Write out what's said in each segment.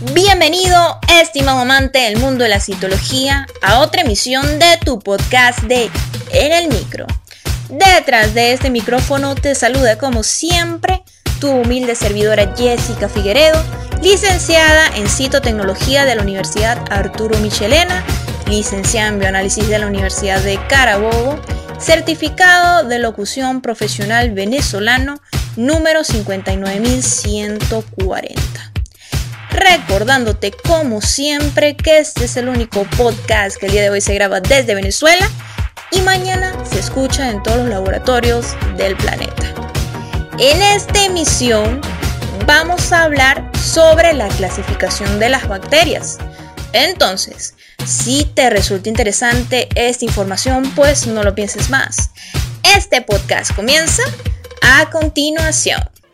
Bienvenido, estimado amante del mundo de la citología, a otra emisión de tu podcast de En el Micro. Detrás de este micrófono te saluda como siempre tu humilde servidora Jessica Figueredo, licenciada en citotecnología de la Universidad Arturo Michelena, licenciada en bioanálisis de la Universidad de Carabobo, certificado de locución profesional venezolano número 59140 recordándote como siempre que este es el único podcast que el día de hoy se graba desde Venezuela y mañana se escucha en todos los laboratorios del planeta. En esta emisión vamos a hablar sobre la clasificación de las bacterias. Entonces, si te resulta interesante esta información, pues no lo pienses más. Este podcast comienza a continuación.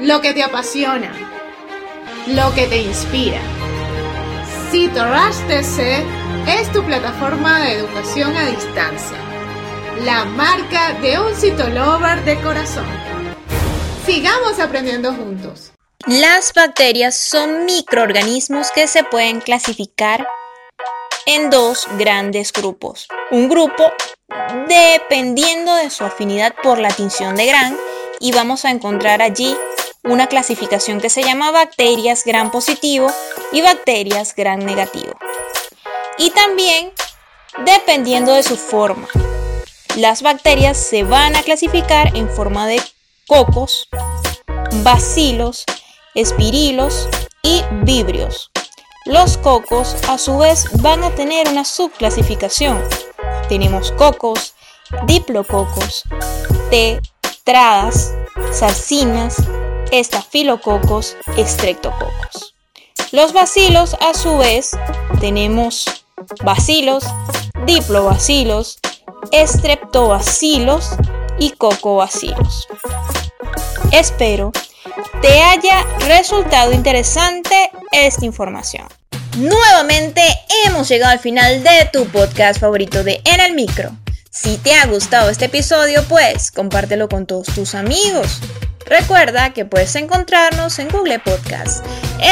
lo que te apasiona, lo que te inspira. CitoRush TC es tu plataforma de educación a distancia, la marca de un citolover de corazón. Sigamos aprendiendo juntos. Las bacterias son microorganismos que se pueden clasificar en dos grandes grupos. Un grupo dependiendo de su afinidad por la tinción de Gran y vamos a encontrar allí una clasificación que se llama bacterias gran positivo y bacterias gran negativo. Y también dependiendo de su forma. Las bacterias se van a clasificar en forma de cocos, bacilos, espirilos y vibrios. Los cocos a su vez van a tener una subclasificación. Tenemos cocos, diplococos, tetradas, sarcinas, estafilococos, estreptococos. Los bacilos, a su vez, tenemos bacilos, diplobacilos, estreptobacilos y cocobacilos. Espero te haya resultado interesante esta información. Nuevamente hemos llegado al final de tu podcast favorito de En el Micro. Si te ha gustado este episodio, pues compártelo con todos tus amigos. Recuerda que puedes encontrarnos en Google Podcast,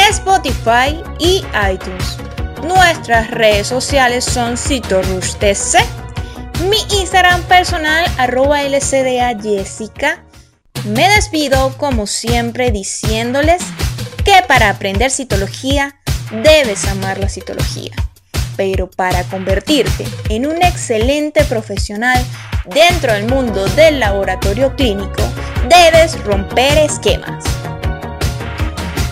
Spotify y iTunes. Nuestras redes sociales son CitoRushTC, mi Instagram personal arroba LCDA Jessica. Me despido como siempre diciéndoles que para aprender citología debes amar la citología. Pero para convertirte en un excelente profesional dentro del mundo del laboratorio clínico, debes romper esquemas.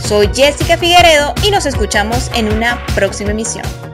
Soy Jessica Figueredo y nos escuchamos en una próxima emisión.